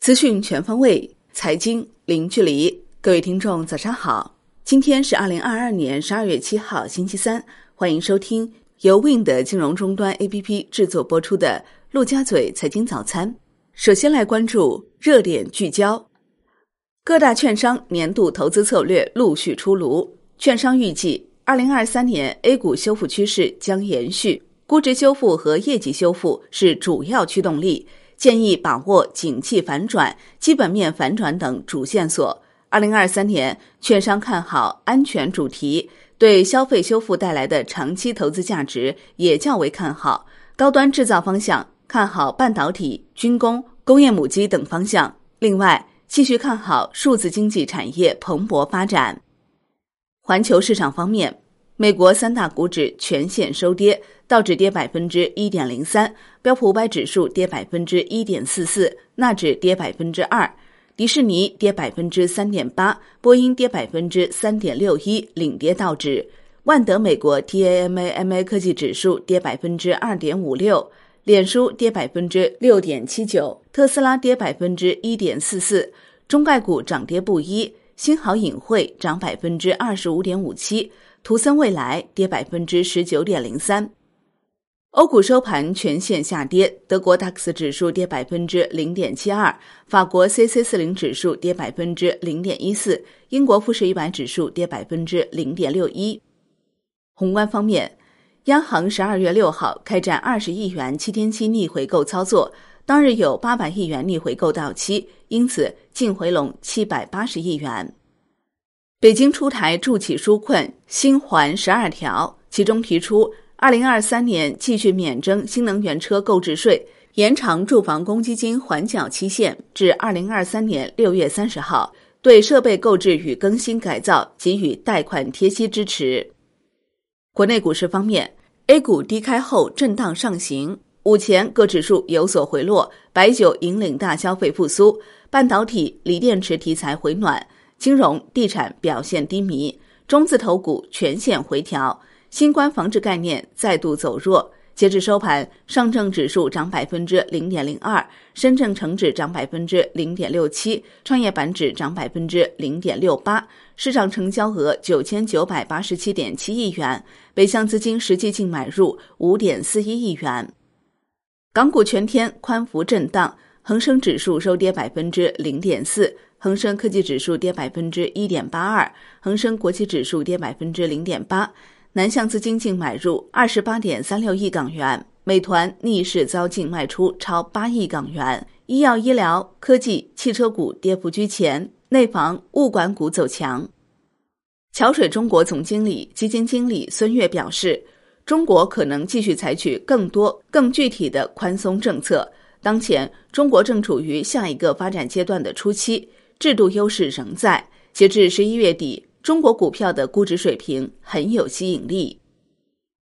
资讯全方位，财经零距离。各位听众，早上好！今天是二零二二年十二月七号，星期三。欢迎收听由 Win 的金融终端 APP 制作播出的《陆家嘴财经早餐》。首先来关注热点聚焦。各大券商年度投资策略陆续出炉，券商预计二零二三年 A 股修复趋势将延续，估值修复和业绩修复是主要驱动力。建议把握景气反转、基本面反转等主线索。二零二三年，券商看好安全主题，对消费修复带来的长期投资价值也较为看好。高端制造方向看好半导体、军工、工业母机等方向。另外，继续看好数字经济产业蓬勃发展。环球市场方面。美国三大股指全线收跌，道指跌百分之一点零三，标普五百指数跌百分之一点四四，纳指跌百分之二，迪士尼跌百分之三点八，波音跌百分之三点六一，领跌道指。万德美国 TAMA-MA 科技指数跌百分之二点五六，脸书跌百分之六点七九，特斯拉跌百分之一点四四，中概股涨跌不一，新豪影汇涨百分之二十五点五七。图森未来跌百分之十九点零三，欧股收盘全线下跌，德国 DAX 指数跌百分之零点七二，法国 CAC 四零指数跌百分之零点一四，英国富时一百指数跌百分之零点六一。宏观方面，央行十二月六号开展二十亿元七天期逆回购操作，当日有八百亿元逆回购到期，因此净回笼七百八十亿元。北京出台助企纾困新环十二条，其中提出，二零二三年继续免征新能源车购置税，延长住房公积金还缴期限至二零二三年六月三十号，对设备购置与更新改造给予贷款贴息支持。国内股市方面，A 股低开后震荡上行，午前各指数有所回落，白酒引领大消费复苏，半导体、锂电池题材回暖。金融、地产表现低迷，中字头股全线回调，新冠防治概念再度走弱。截至收盘，上证指数涨百分之零点零二，深证成指涨百分之零点六七，创业板指涨百分之零点六八。市场成交额九千九百八十七点七亿元，北向资金实际净买入五点四一亿元。港股全天宽幅震荡，恒生指数收跌百分之零点四。恒生科技指数跌百分之一点八二，恒生国企指数跌百分之零点八。南向资金净买入二十八点三六亿港元，美团逆势遭净卖出超八亿港元。医药医疗、科技、汽车股跌幅居前，内房、物管股走强。桥水中国总经理、基金经理孙悦表示，中国可能继续采取更多、更具体的宽松政策。当前，中国正处于下一个发展阶段的初期。制度优势仍在。截至十一月底，中国股票的估值水平很有吸引力。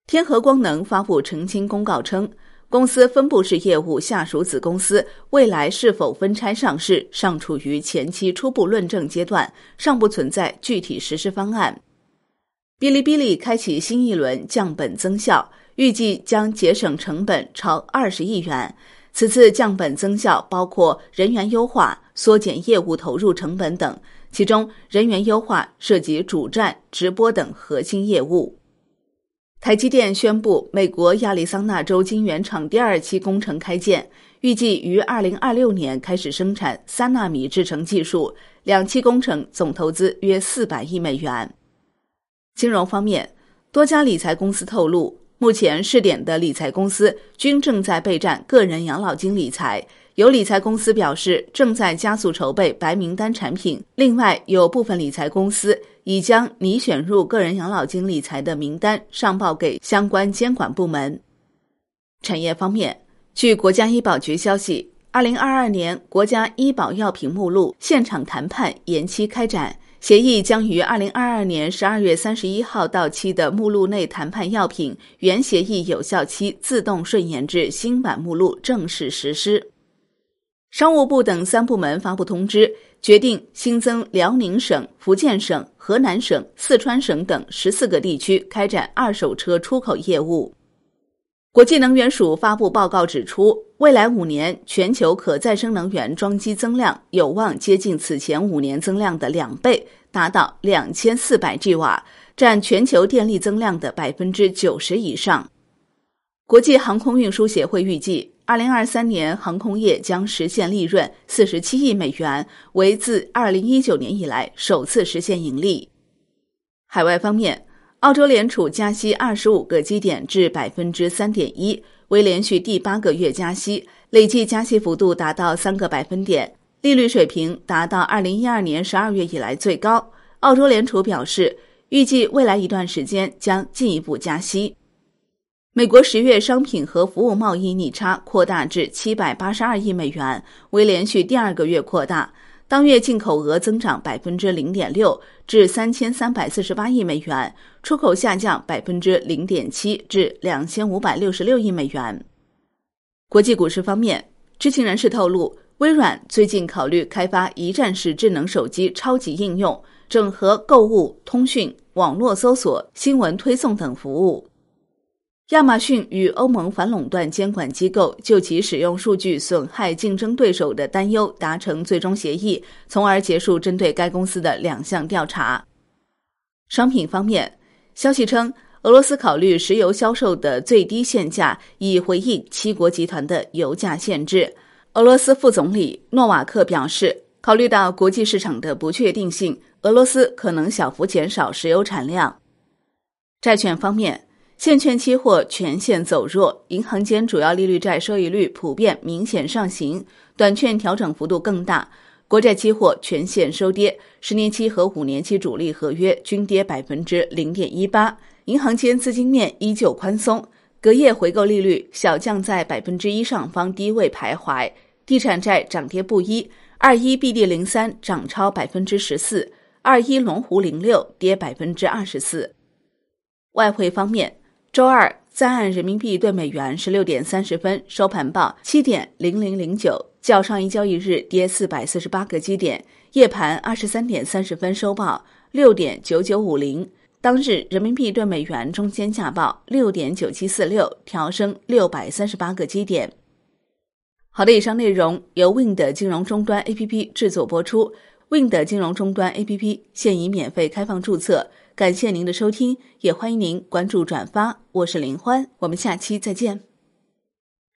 天合光能发布澄清公告称，公司分布式业务下属子公司未来是否分拆上市，尚处于前期初步论证阶段，尚不存在具体实施方案。哔哩哔哩开启新一轮降本增效，预计将节省成本超二十亿元。此次降本增效包括人员优化、缩减业务投入成本等，其中人员优化涉及主站、直播等核心业务。台积电宣布，美国亚利桑那州晶圆厂第二期工程开建，预计于二零二六年开始生产三纳米制程技术，两期工程总投资约四百亿美元。金融方面，多家理财公司透露。目前试点的理财公司均正在备战个人养老金理财，有理财公司表示正在加速筹备白名单产品。另外，有部分理财公司已将拟选入个人养老金理财的名单上报给相关监管部门。产业方面，据国家医保局消息，二零二二年国家医保药品目录现场谈判延期开展。协议将于二零二二年十二月三十一号到期的目录内谈判药品原协议有效期自动顺延至新版目录正式实施。商务部等三部门发布通知，决定新增辽宁省、福建省、河南省、四川省等十四个地区开展二手车出口业务。国际能源署发布报告指出，未来五年全球可再生能源装机增量有望接近此前五年增量的两倍，达到两千四百 g 瓦，占全球电力增量的百分之九十以上。国际航空运输协会预计，二零二三年航空业将实现利润四十七亿美元，为自二零一九年以来首次实现盈利。海外方面。澳洲联储加息二十五个基点至百分之三点一，为连续第八个月加息，累计加息幅度达到三个百分点，利率水平达到二零一二年十二月以来最高。澳洲联储表示，预计未来一段时间将进一步加息。美国十月商品和服务贸易逆差扩大至七百八十二亿美元，为连续第二个月扩大。当月进口额增长百分之零点六，至三千三百四十八亿美元；出口下降百分之零点七，至两千五百六十六亿美元。国际股市方面，知情人士透露，微软最近考虑开发一站式智能手机超级应用，整合购物、通讯、网络搜索、新闻推送等服务。亚马逊与欧盟反垄断监管机构就其使用数据损害竞争对手的担忧达成最终协议，从而结束针对该公司的两项调查。商品方面，消息称，俄罗斯考虑石油销售的最低限价，以回应七国集团的油价限制。俄罗斯副总理诺瓦克表示，考虑到国际市场的不确定性，俄罗斯可能小幅减少石油产量。债券方面。现券期货全线走弱，银行间主要利率债收益率普遍明显上行，短券调整幅度更大。国债期货全线收跌，十年期和五年期主力合约均跌百分之零点一八。银行间资金面依旧宽松，隔夜回购利率小降在百分之一上方低位徘徊。地产债涨跌不一，二一 BD 零三涨超百分之十四，二一龙湖零六跌百分之二十四。外汇方面。周二，在岸人民币兑美元十六点三十分收盘报七点零零零九，较上一交易日跌四百四十八个基点。夜盘二十三点三十分收报六点九九五零，当日人民币兑美元中间价报六点九七四六，调升六百三十八个基点。好的，以上内容由 Wind 金融终端 APP 制作播出。Wind 金融终端 APP 现已免费开放注册。感谢您的收听，也欢迎您关注转发。我是林欢，我们下期再见。